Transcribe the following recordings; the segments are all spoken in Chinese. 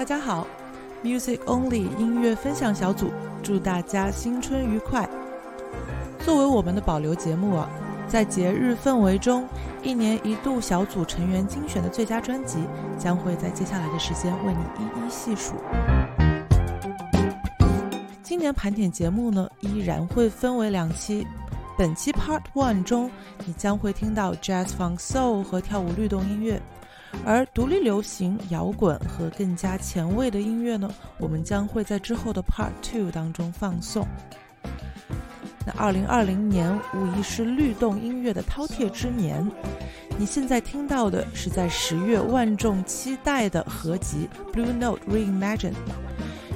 大家好，Music Only 音乐分享小组祝大家新春愉快。作为我们的保留节目啊，在节日氛围中，一年一度小组成员精选的最佳专辑将会在接下来的时间为你一一细数。今年盘点节目呢，依然会分为两期。本期 Part One 中，你将会听到 Jazz Funk Soul 和跳舞律动音乐。而独立流行、摇滚和更加前卫的音乐呢？我们将会在之后的 Part Two 当中放送。那二零二零年无疑是律动音乐的饕餮之年。你现在听到的是在十月万众期待的合集《Blue Note Reimagined》，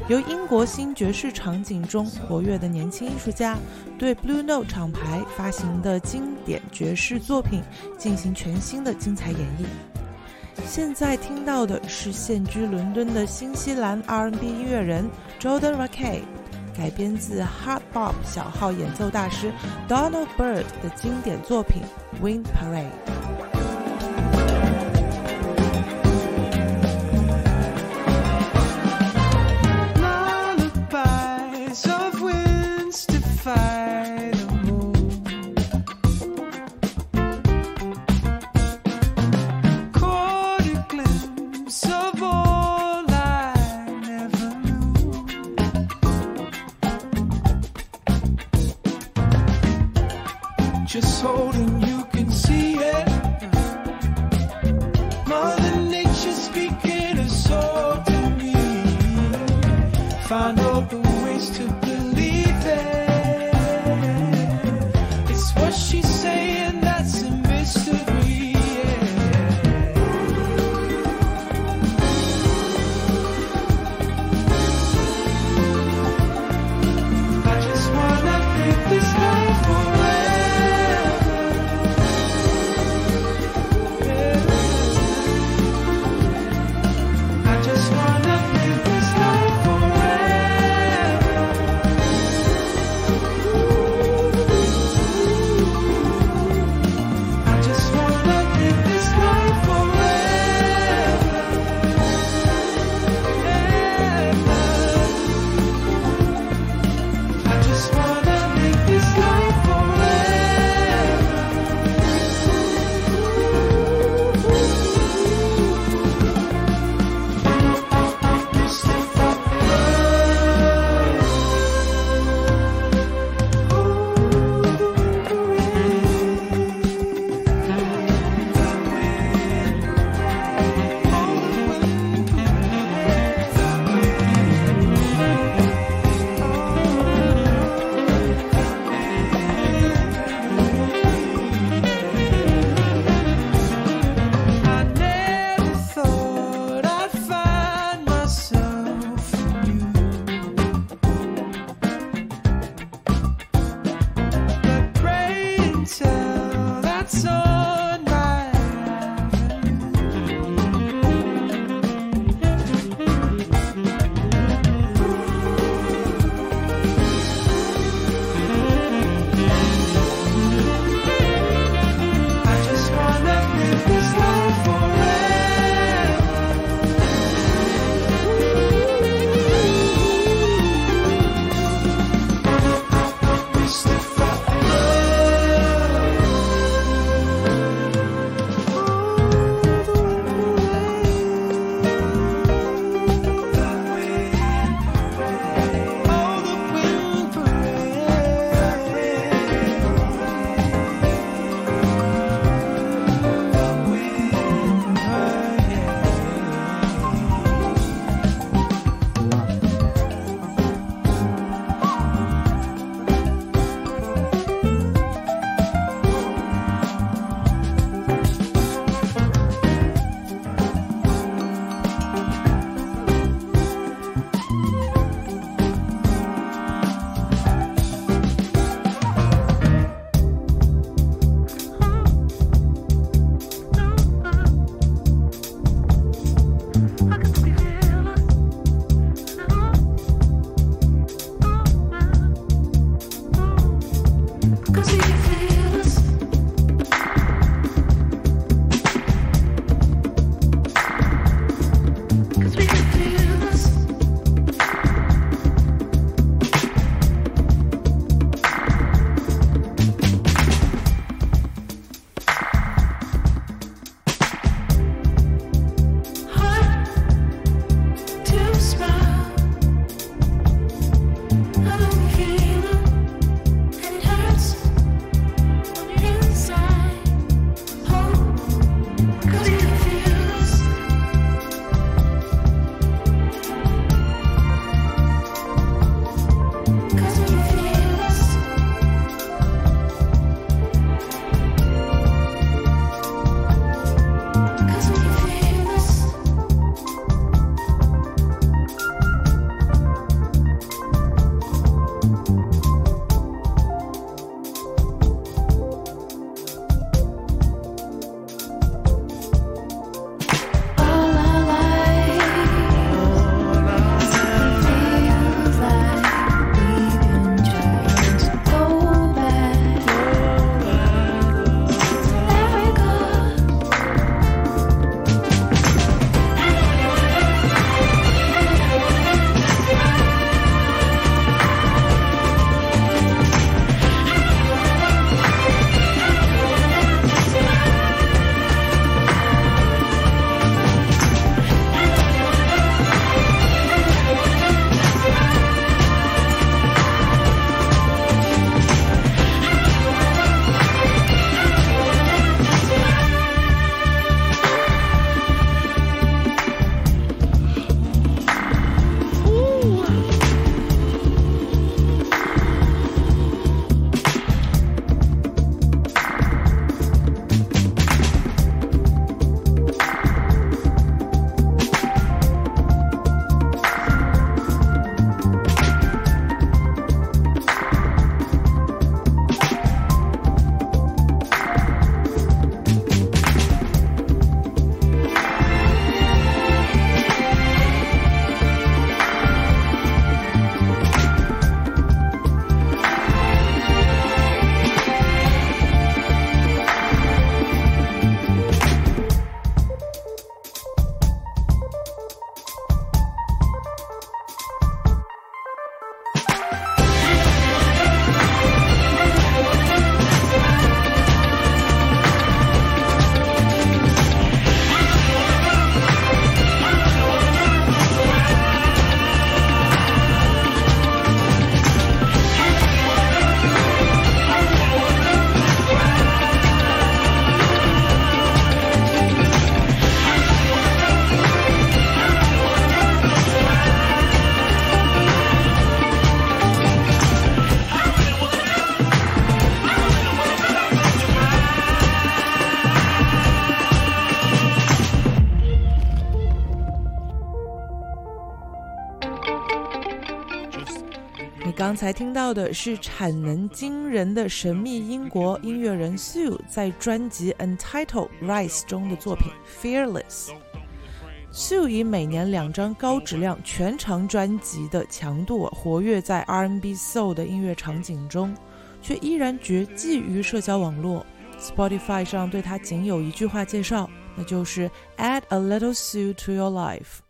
由英国新爵士场景中活跃的年轻艺术家对 Blue Note 厂牌发行的经典爵士作品进行全新的精彩演绎。现在听到的是现居伦敦的新西兰 R&B 音乐人 Jordan Raque 改编自 Hardbop 小号演奏大师 Donald Byrd 的经典作品《Wind Parade》。刚才听到的是产能惊人的神秘英国音乐人 Sue 在专辑 *Untitled Rise* 中的作品 *Fearless*。Sue 以每年两张高质量全长专辑的强度活跃在 R&B Soul 的音乐场景中，却依然绝迹于社交网络。Spotify 上对他仅有一句话介绍，那就是 "Add a little Sue to your life."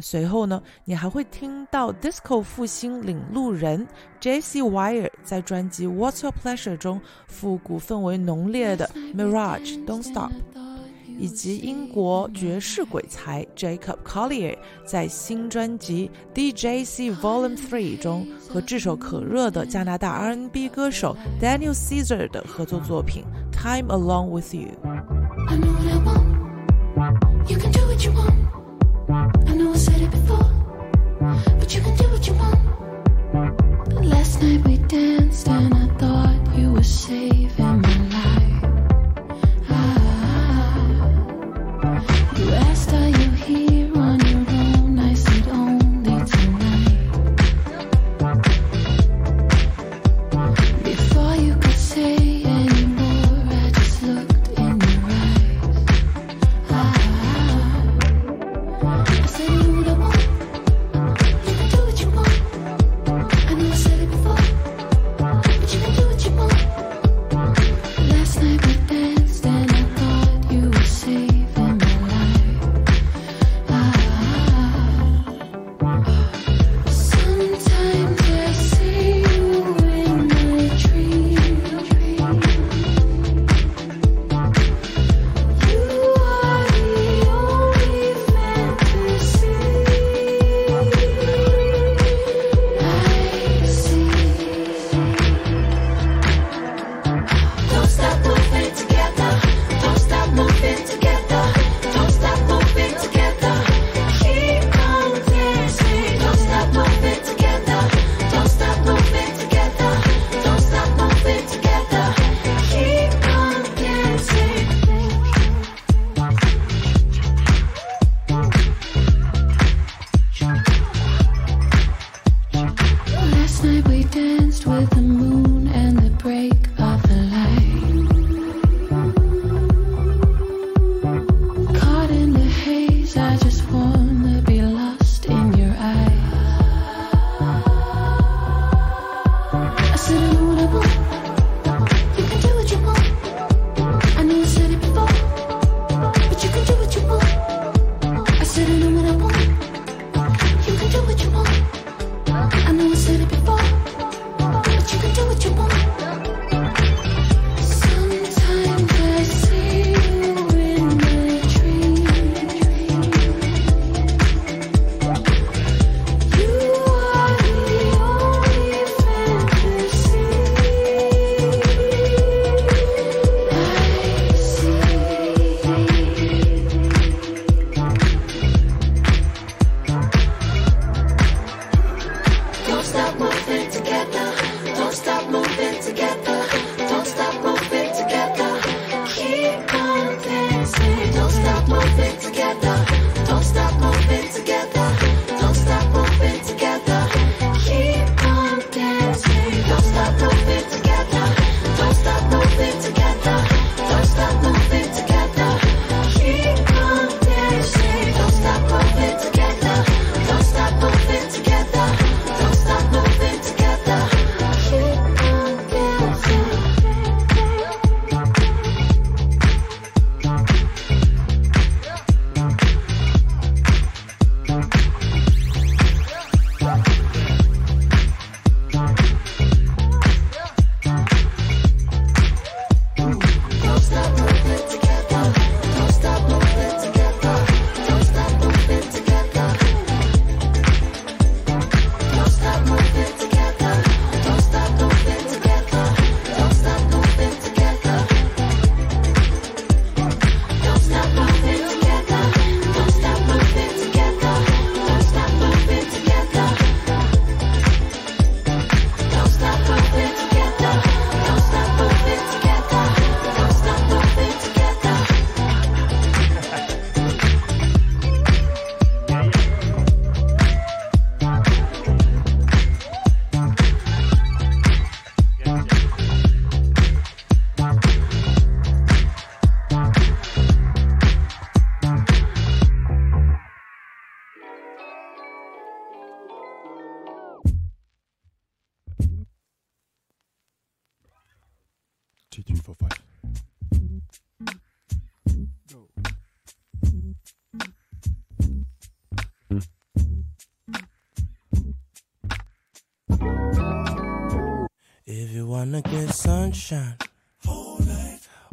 随后呢，你还会听到 disco 复兴领路人 j C Wire 在专辑 What's Your Pleasure 中复古氛围浓烈的 Mirage Don't Stop，以及英国爵士鬼才 Jacob Collier 在新专辑 DJC Volume Three 中和炙手可热的加拿大 R&B N 歌手 Daniel Caesar 的合作作品 Time Along With You。Last night we danced and I thought you were saving me.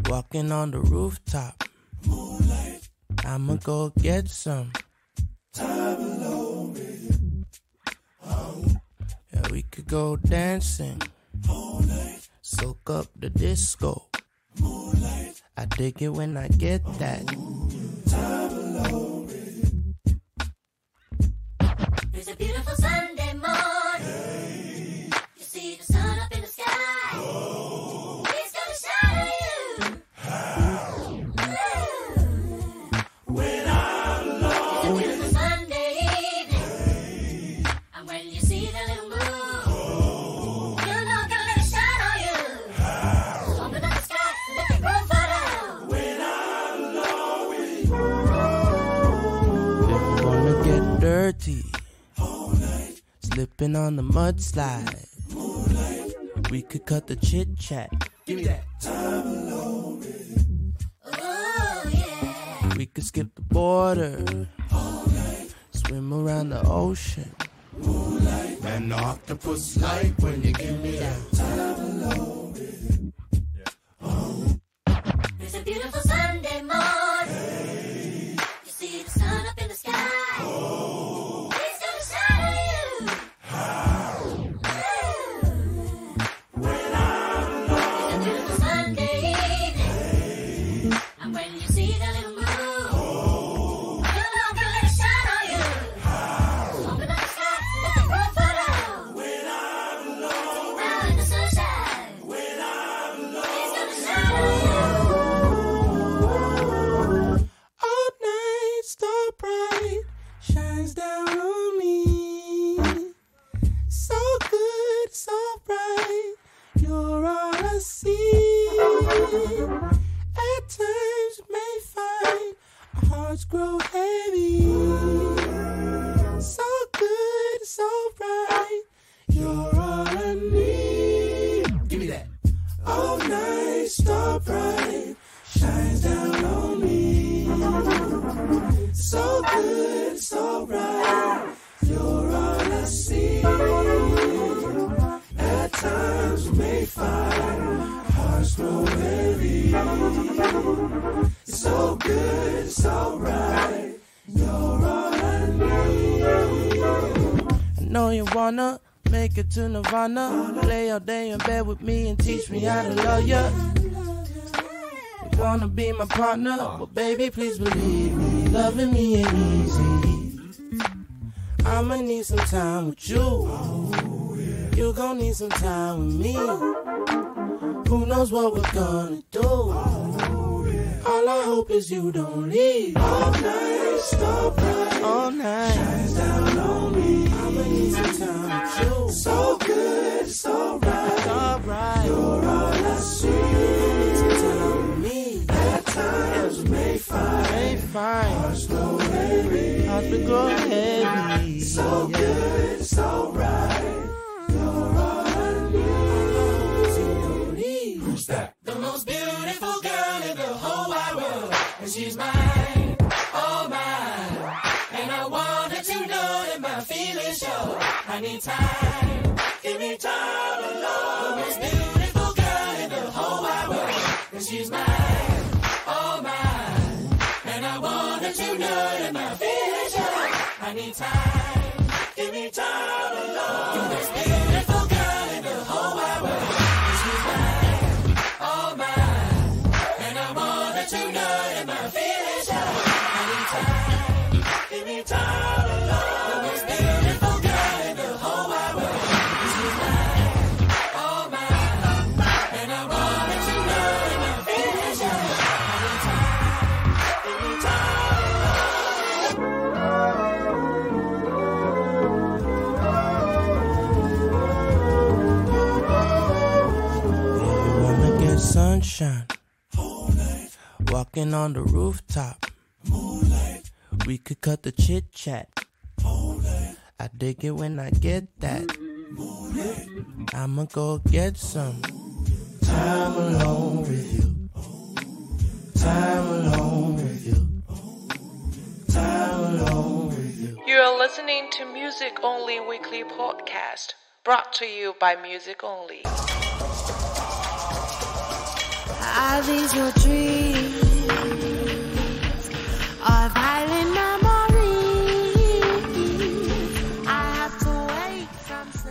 Walking on the rooftop. Moonlight. I'ma go get some. Time alone, baby. Oh. Yeah, we could go dancing. Moonlight. Soak up the disco. Moonlight. I dig it when I get that. mudslide. Moonlight. We could cut the chit chat. Give me that. Time alone. yeah. We could skip the border. All night. Swim around the ocean. Moonlight. An octopus like grow. to Nirvana. Play all day in bed with me and teach me how to love ya. You wanna be my partner, but baby, please believe me, loving me ain't easy. I'ma need some time with you. You gon' need some time with me. Who knows what we're gonna do? All I hope is you don't leave. All night, stop bright. All night. Shines down so good, it's alright. You're all I times may find. Hearts heavy. So good, it's alright. You're all I need. Who's that? The most beautiful girl in the whole wide world. And she's mine. show. I need time. Give me time alone. The most beautiful girl in the whole wide world. And she's mine, all mine. And I want her to know that my vision. I need time. Give me time alone. are this beautiful girl in the whole wide world. she's mine, all mine. And I want her to know that my vision. I time. Give me time. Walking on the rooftop. Moonlight. We could cut the chit chat. I dig it when I get that. Moonlight. I'ma go get some time alone with you. Time alone with you. Time alone with you. You are listening to Music Only Weekly Podcast, brought to you by Music Only. Are these your dreams?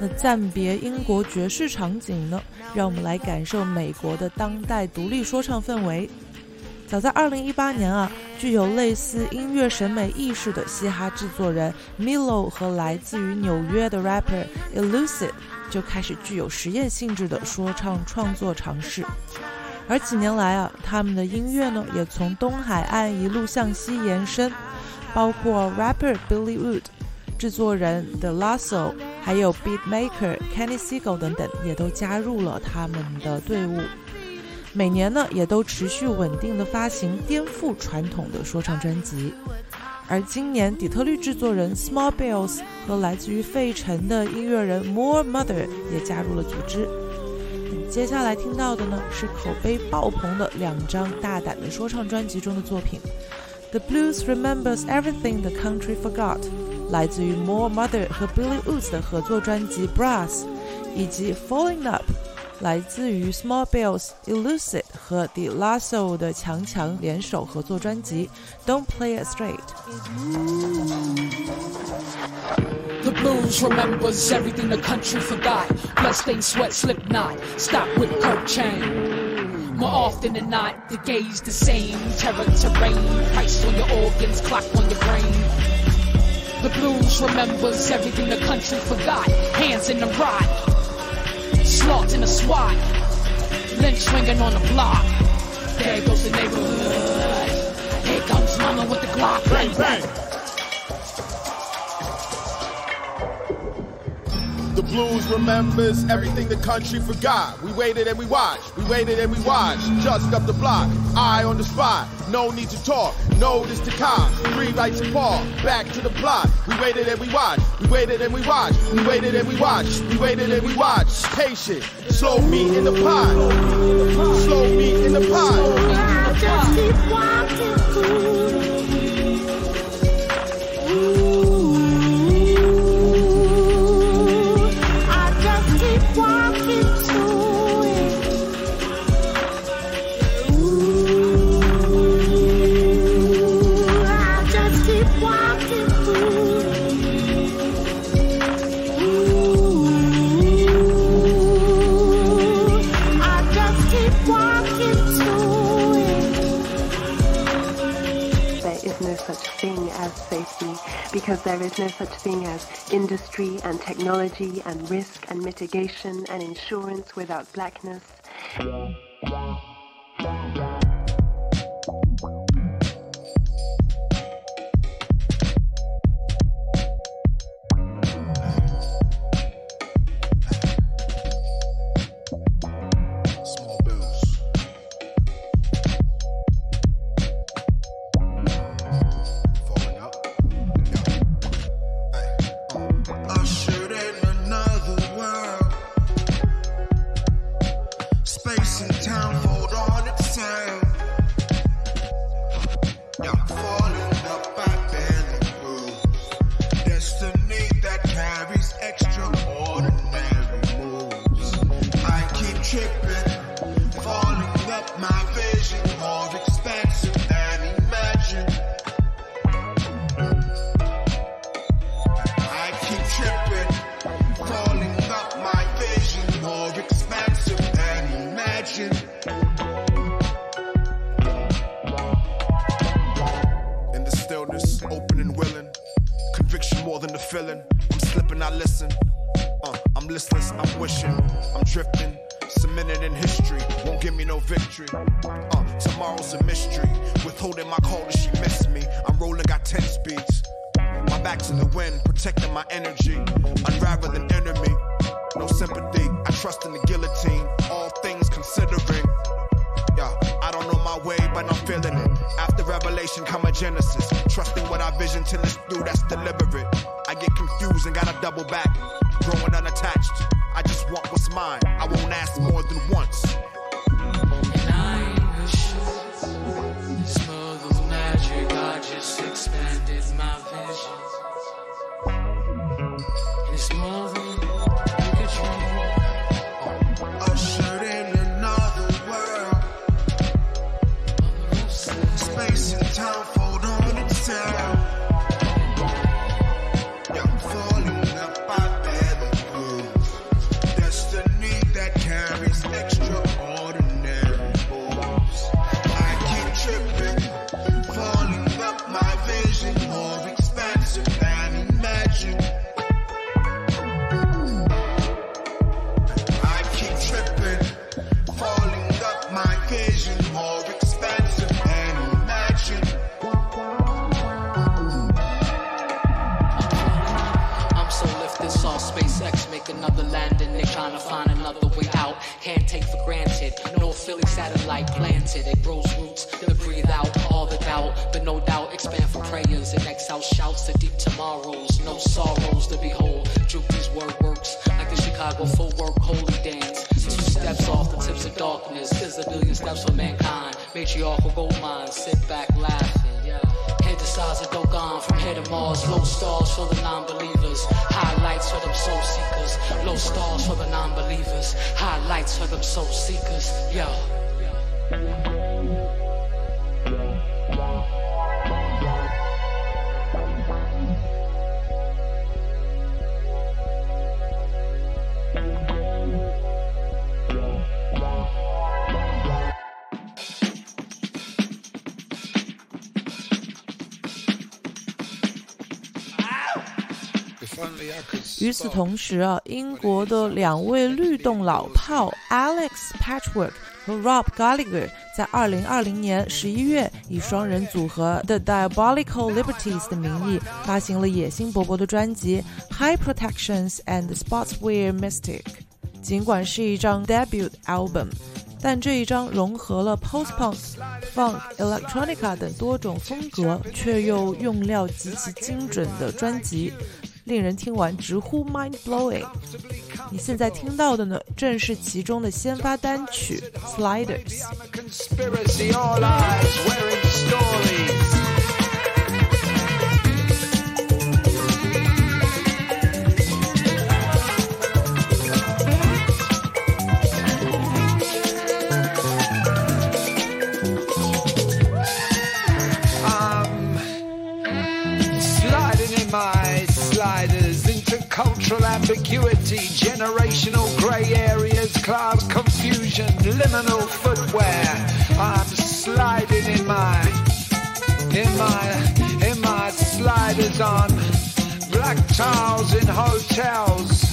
那暂别英国爵士场景呢？让我们来感受美国的当代独立说唱氛围。早在2018年啊，具有类似音乐审美意识的嘻哈制作人 Milo 和来自于纽约的 rapper Elusive 就开始具有实验性质的说唱创作尝试。而几年来啊，他们的音乐呢也从东海岸一路向西延伸，包括 rapper Billy Wood。制作人 The Lasso，还有 Beatmaker Kenny Siegel 等等，也都加入了他们的队伍。每年呢，也都持续稳定的发行颠覆传统的说唱专辑。而今年，底特律制作人 Small Bills 和来自于费城的音乐人 More Mother 也加入了组织。接下来听到的呢，是口碑爆棚的两张大胆的说唱专辑中的作品，《The Blues Remembers Everything the Country Forgot》。来自于 More Mother 和 Billy Woods 的合作专辑《Brass》，以及《Falling Up》来自于 Small Bells、Elucid 和 De Lasso 的强强联手合作专辑《Don't Play It Straight》。The blues remembers everything the country forgot. Bloodstained sweat, slip slipknot, stop with coke chain. More often than not, the gaze the same. Terror terrain, price on your organs, clock on your brain. The blues remembers everything the country forgot. Hands in the rot, slots in the swat, lynch swinging on the block. There goes the neighborhood. Here comes mama with the Glock. Bang, bang. The blues remembers everything the country forgot. We waited and we watched, we waited and we watched. Just up the block, eye on the spot. No need to talk, notice to cops. Three lights apart, back to the plot. We waited and we watched, we waited and we watched. We waited and we watched, we waited and we watched. Patient, slow me in the pot. Slow me in the pot. Slow me in the pot. as because there is no such thing as industry and technology and risk and mitigation and insurance without blackness. place in time. 同时啊，英国的两位律动老炮 Alex Patchwork 和 Rob Gallagher 在二零二零年十一月以双人组合 The Diabolical Liberties 的名义发行了野心勃勃的专辑《High Protections and Sportswear Mystic》。尽管是一张 debut album，但这一张融合了 post-punk、funk、electronica 等多种风格，却又用料极其精准的专辑。令人听完直呼 mind blowing！你现在听到的呢，正是其中的先发单曲 Sliders。ambiguity, generational grey areas, cloud confusion, liminal footwear. I'm sliding in my, in my, in my sliders on black tiles in hotels,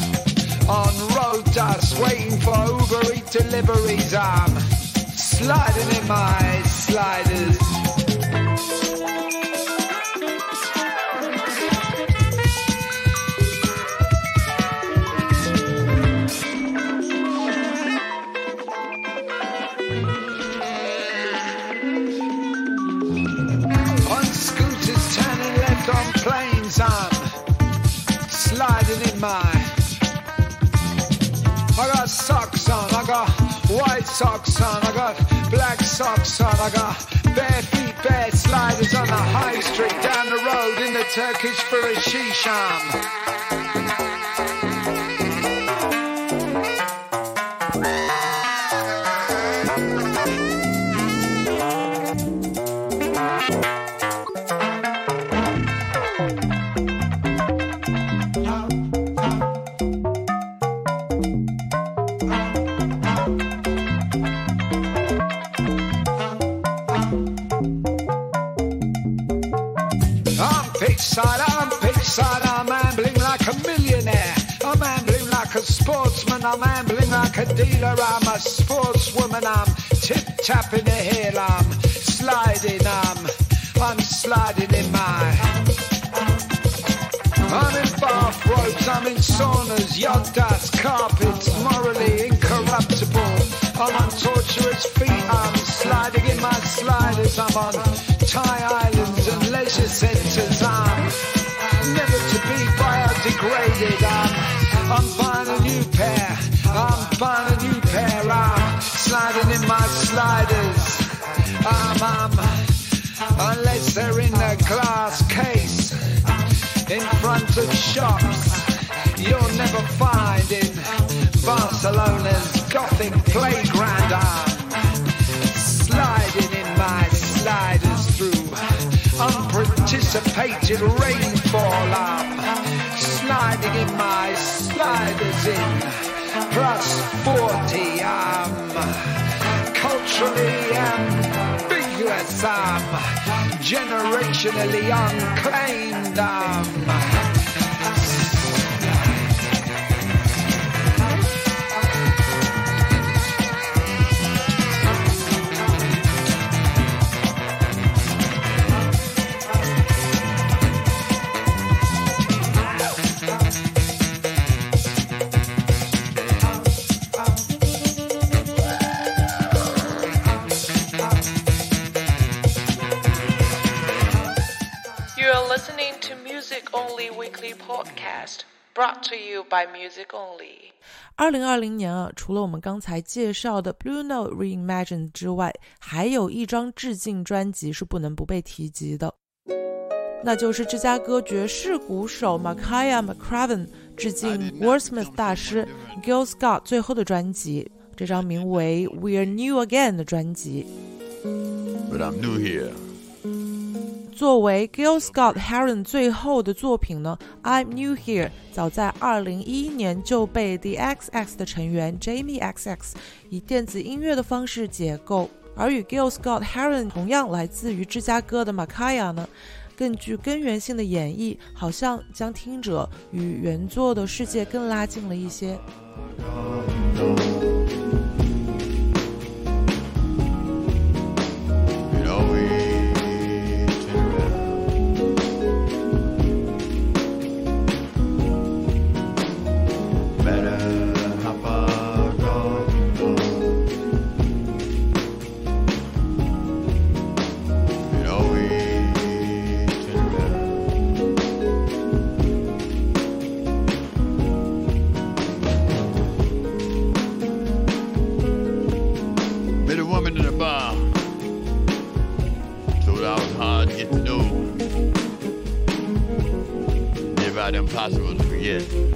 on road dust, waiting for Uber Eat deliveries. I'm sliding in my sliders. socks on, I got white socks on, I got black socks on, I got bare feet, bare sliders on the high street, down the road in the Turkish for a shishan. Pixar, I'm Pixar, I'm ambling like a millionaire. I'm ambling like a sportsman, I'm ambling like a dealer, I'm a sportswoman, I'm tip tapping the hill, I'm sliding, I'm, I'm sliding in my. I'm in bathrobes, I'm in saunas, yacht dust, carpets, morally incorruptible. I'm on torturous feet, I'm sliding in my sliders, I'm on Thai islands and leisure centres. sliding in my sliders. Um, um, unless they're in a glass case in front of shops, you'll never find in Barcelona's gothic playground. I'm sliding in my sliders through unparticipated rainfall. i sliding in my sliders in. Plus 40, I'm culturally ambiguous, I'm um, generationally unclaimed, I'm. Um, 二零二零年啊，除了我们刚才介绍的《Blue Note Reimagined》之外，还有一张致敬专辑是不能不被提及的，那就是芝加哥爵士鼓手 m a k a y a McRaven 致敬 w o r t Smith 大师 Gil Scott 最后的专辑，这张名为《We're New Again》的专辑。作为 Gill Scott Heron 最后的作品呢，《I'm New Here》早在2011年就被 The XX 的成员 Jamie XX 以电子音乐的方式解构，而与 Gill Scott Heron 同样来自于芝加哥的 Makaya 呢，更具根源性的演绎，好像将听者与原作的世界更拉近了一些。impossible to forget.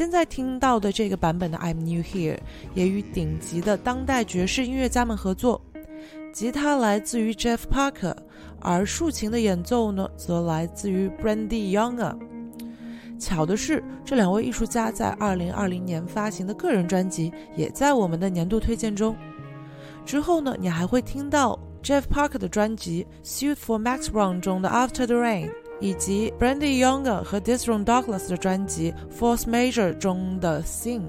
现在听到的这个版本的《I'm New Here》也与顶级的当代爵士音乐家们合作，吉他来自于 Jeff Parker，而竖琴的演奏呢则来自于 Brandy Younger。巧的是，这两位艺术家在2020年发行的个人专辑也在我们的年度推荐中。之后呢，你还会听到 Jeff Parker 的专辑《Suit for Max Brown》中的《After the Rain》。以及 Brandy Younger 和 d i s r o n m Douglas 的专辑《f o r c e Major》中的《Sing》。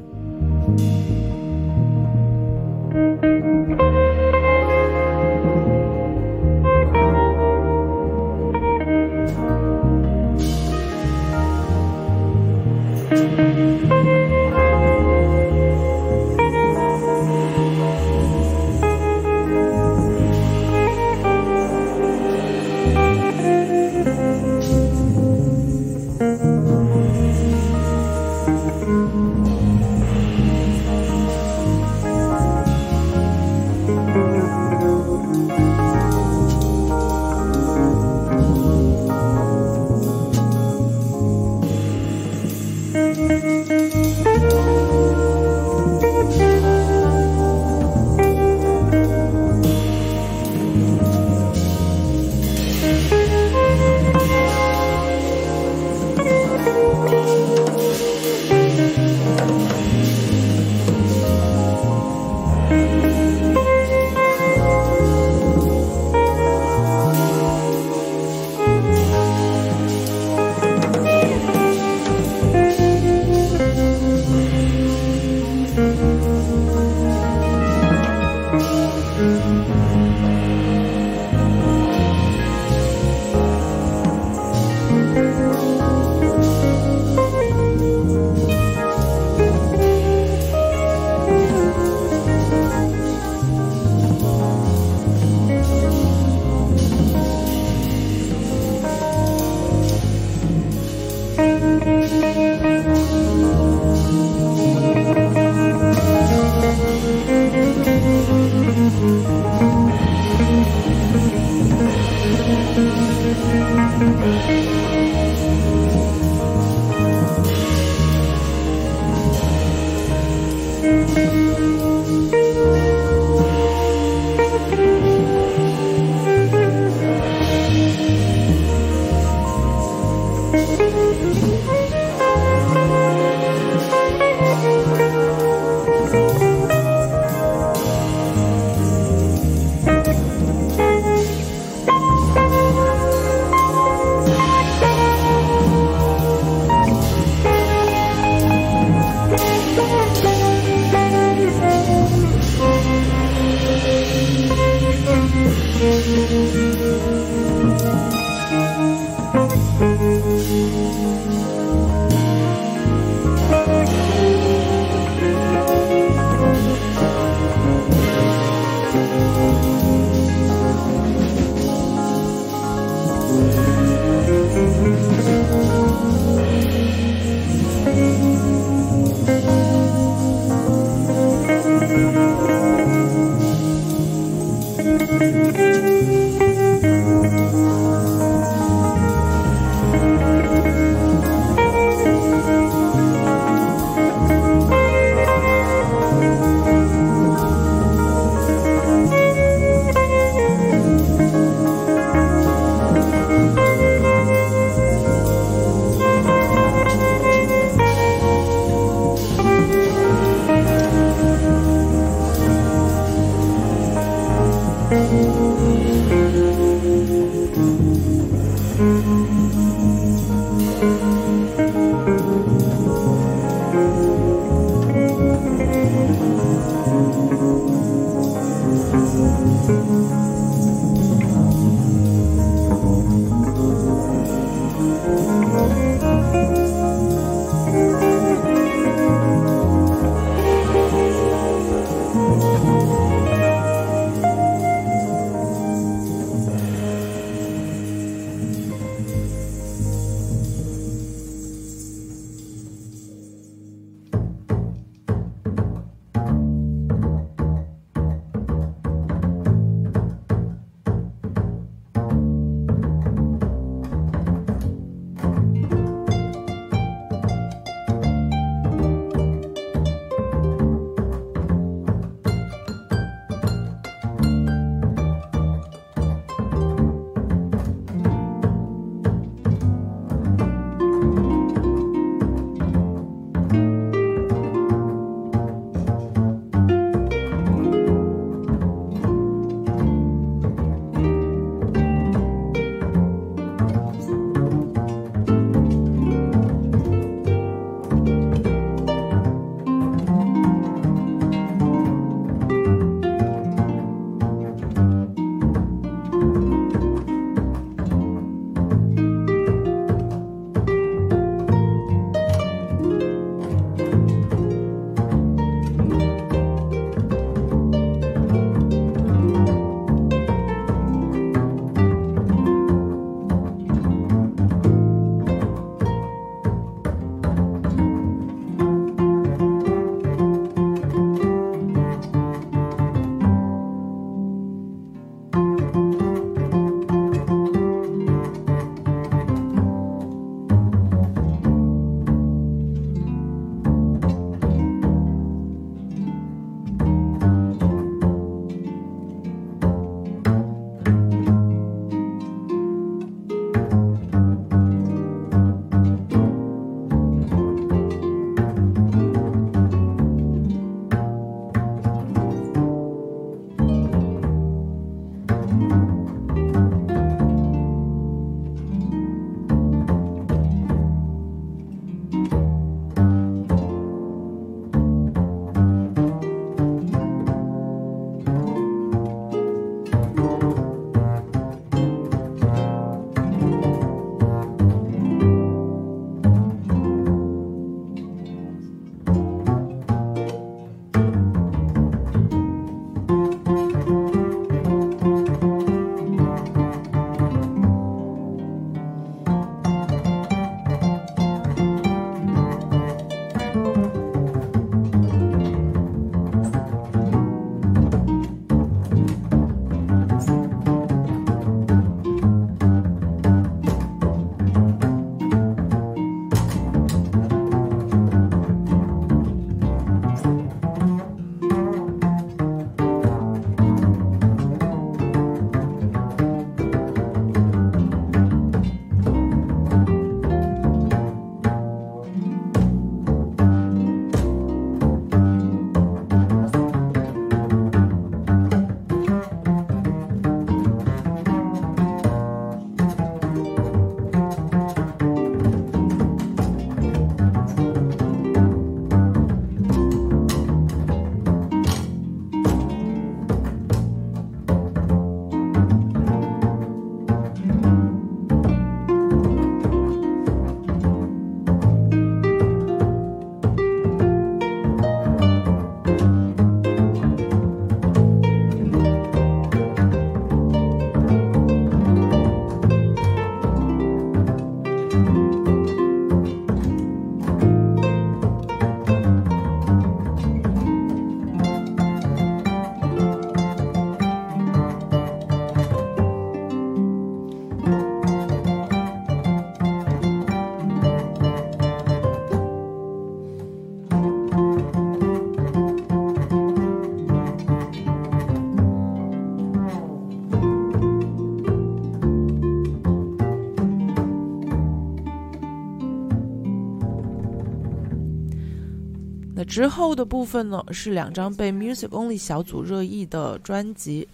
之后的部分呢，是两张被 Music Only 小组热议的专辑。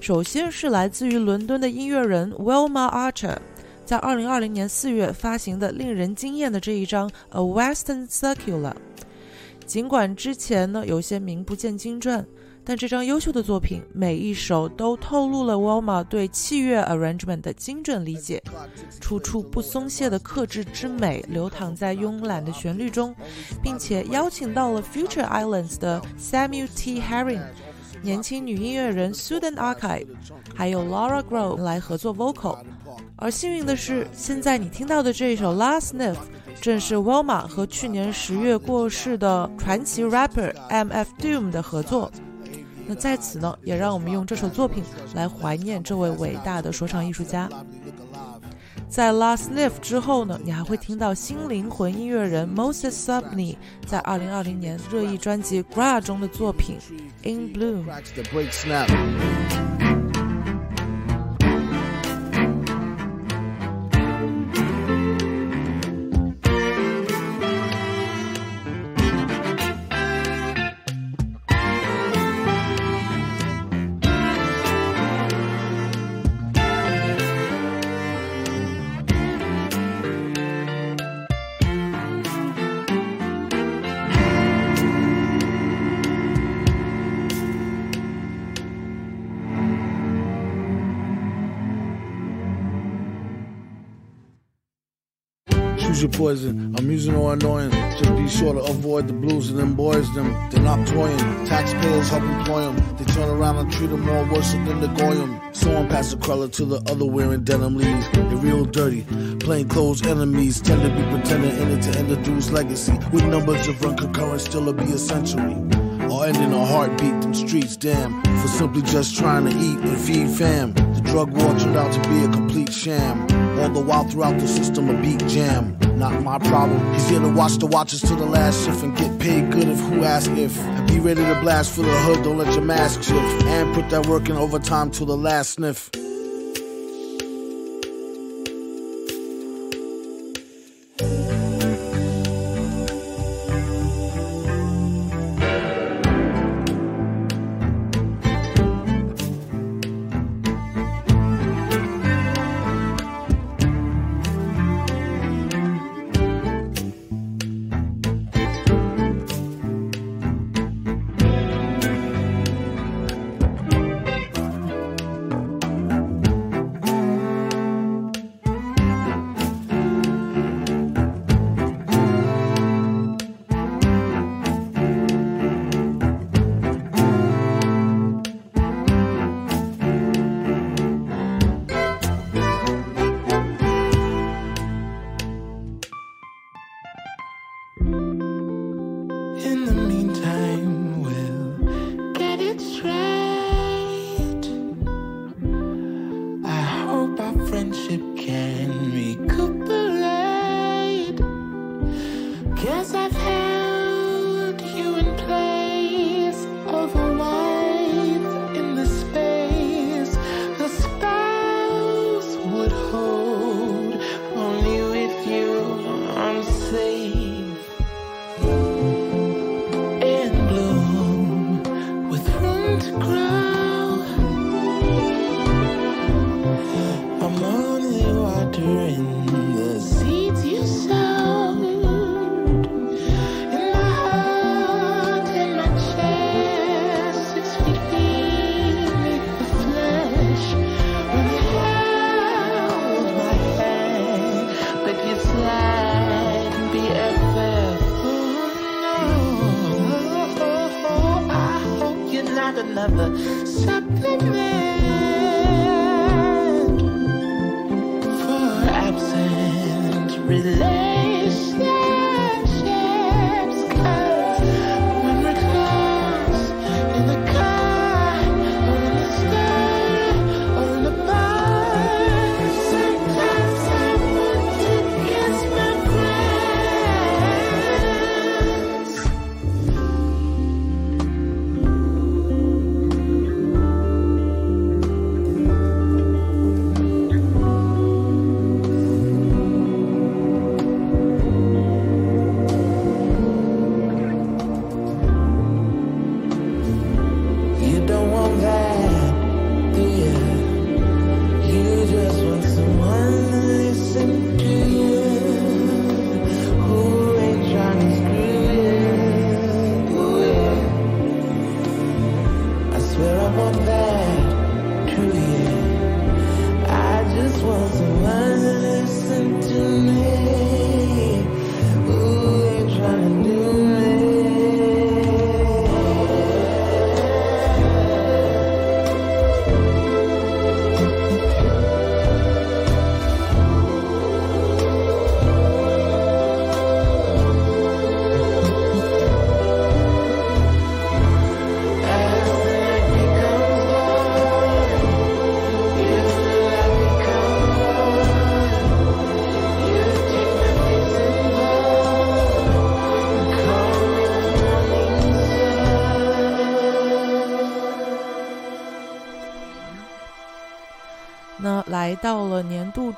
首先是来自于伦敦的音乐人 Wilma Archer，在二零二零年四月发行的令人惊艳的这一张《A Western Circular》，尽管之前呢有些名不见经传。但这张优秀的作品，每一首都透露了 w l m a 对器乐 arrangement 的精准理解，处处不松懈的克制之美流淌在慵懒的旋律中，并且邀请到了 Future Islands 的 Samuel T. Herring、年轻女音乐人 Sudan Archive，还有 Laura Grove 来合作 vocal。而幸运的是，现在你听到的这一首 Last n i f f 正是 w l m a 和去年十月过世的传奇 rapper MF Doom 的合作。那在此呢，也让我们用这首作品来怀念这位伟大的说唱艺术家。在《Last n i f 之后呢，你还会听到新灵魂音乐人 Moses Sumney 在2020年热议专辑《g r a 中的作品《In Bloom》。poison. I'm using or annoying. Just be sure to avoid the blues and them boys, them. They're not toying. Taxpayers help employ them. They turn around and treat them more worse than the goyim. So I'm passing color to the other wearing denim leaves. They're real dirty. Plain clothes enemies tend to be pretending in it to end the dude's legacy. With numbers of run concurrent, still it'll be a century or ending a heartbeat them streets, damn. For simply just trying to eat and feed fam. The drug war turned out to be a complete sham. All the while throughout the system, a beat jam. Not my problem. He's here to watch the watchers till the last shift and get paid good if who asks if. And be ready to blast for the hood, don't let your mask shift. And put that work in overtime till the last sniff.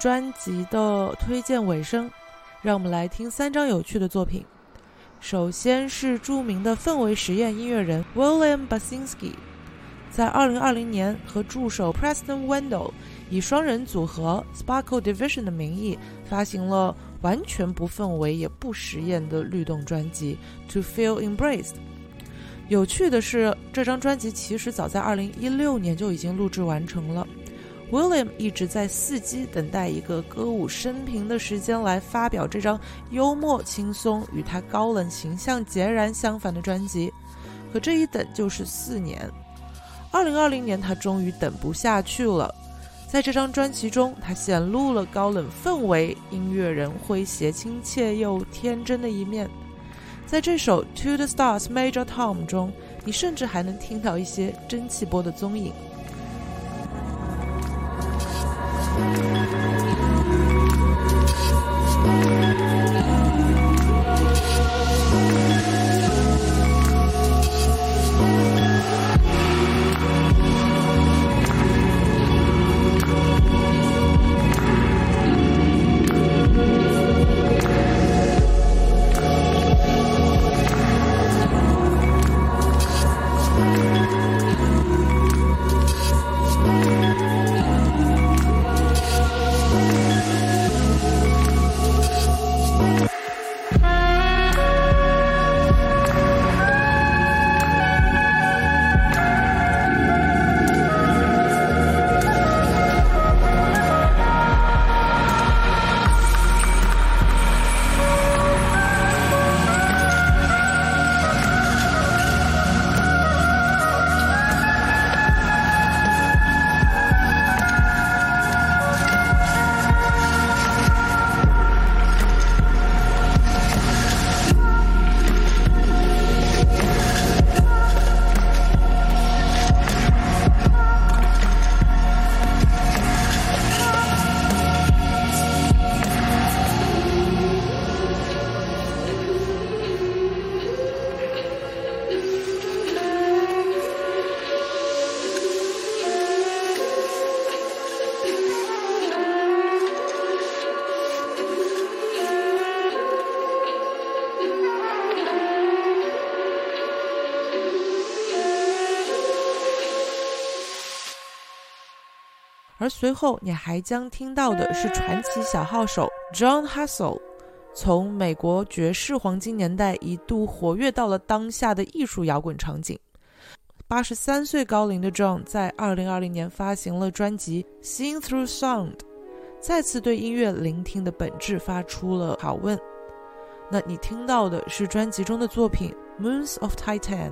专辑的推荐尾声，让我们来听三张有趣的作品。首先是著名的氛围实验音乐人 William Basinski，在二零二零年和助手 Preston Wendell 以双人组合 Sparkle Division 的名义发行了完全不氛围也不实验的律动专辑《To Feel Embraced》。有趣的是，这张专辑其实早在二零一六年就已经录制完成了。William 一直在伺机等待一个歌舞升平的时间来发表这张幽默轻松、与他高冷形象截然相反的专辑，可这一等就是四年。2020年，他终于等不下去了。在这张专辑中，他显露了高冷氛围音乐人诙谐亲切又天真的一面。在这首《To the Stars, Major Tom》中，你甚至还能听到一些蒸汽波的踪影。随后你还将听到的是传奇小号手 John Hustle，从美国爵士黄金年代一度活跃到了当下的艺术摇滚场景。八十三岁高龄的 John 在二零二零年发行了专辑《Sing Through Sound》，再次对音乐聆听的本质发出了拷问。那你听到的是专辑中的作品《Moons of Titan》。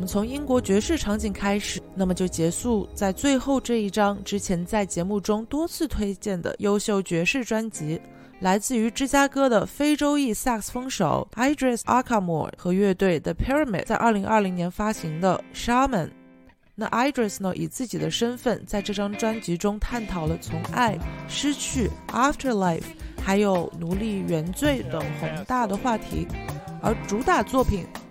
我们从英国爵士场景开始，那么就结束在最后这一张之前，在节目中多次推荐的优秀爵士专辑，来自于芝加哥的非洲裔萨克斯风手 Idris a k a m o y 和乐队 The Pyramid 在2020年发行的《Shaman》。那 Idris 呢，以自己的身份在这张专辑中探讨了从爱、失去、Afterlife，还有奴隶原罪等宏大的话题，而主打作品。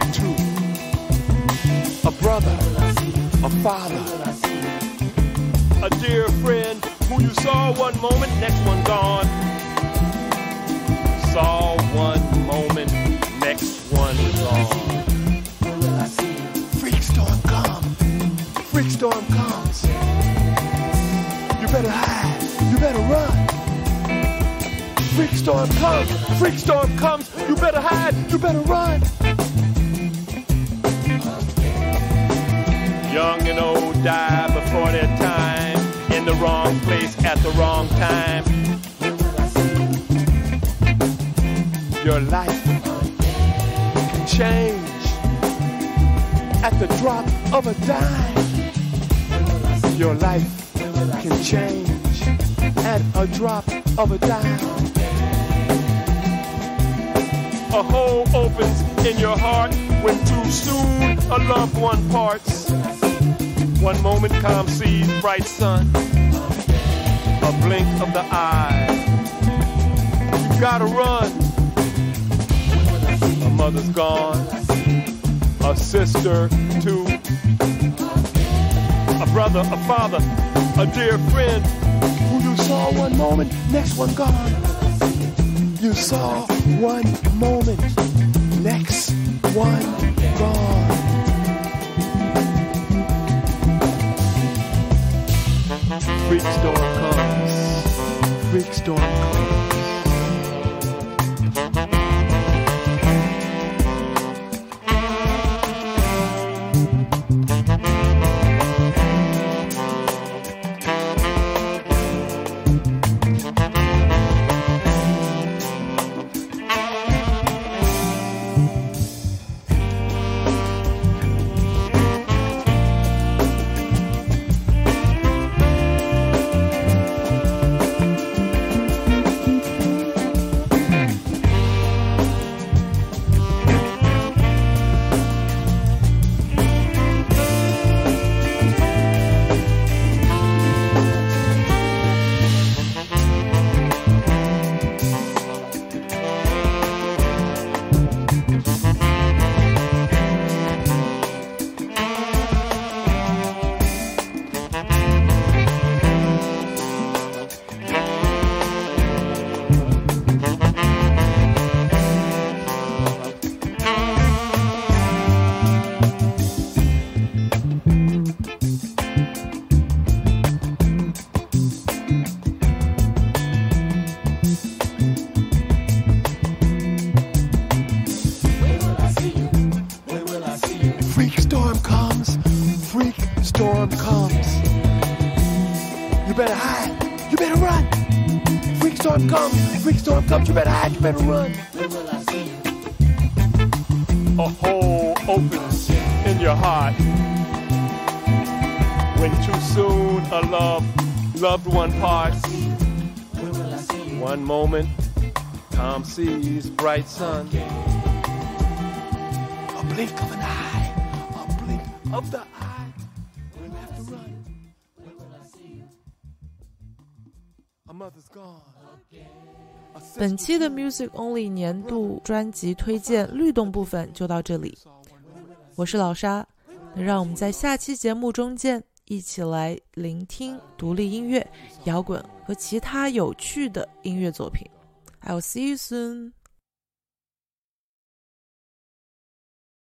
to a brother, a father, a dear friend who you saw one moment, next one gone. Saw one moment, next one gone. Freak storm comes. Freak storm comes. You better hide. You better run. Freak storm comes. Freak storm comes. You better hide. You better run. Young and old die before their time, in the wrong place at the wrong time. Your life can change at the drop of a dime. Your life can change at a drop of a dime. A hole opens in your heart when too soon a loved one parts. One moment calm seas, bright sun, a blink of the eye. You gotta run. A mother's gone, a sister too, a brother, a father, a dear friend who you saw one moment, next one gone. You saw one moment, next one gone. Freakstorm comes. Freakstorm comes. You better hide. You better run. When will I see you? A hole opens in your heart when too soon a love loved one parts. One moment, Tom sees bright sun. A blink of an eye, a blink of the eye. mother's gone. 本期的 Music Only 年度专辑推荐律动部分就到这里，我是老沙，让我们在下期节目中见，一起来聆听独立音乐、摇滚和其他有趣的音乐作品，I'll see you soon。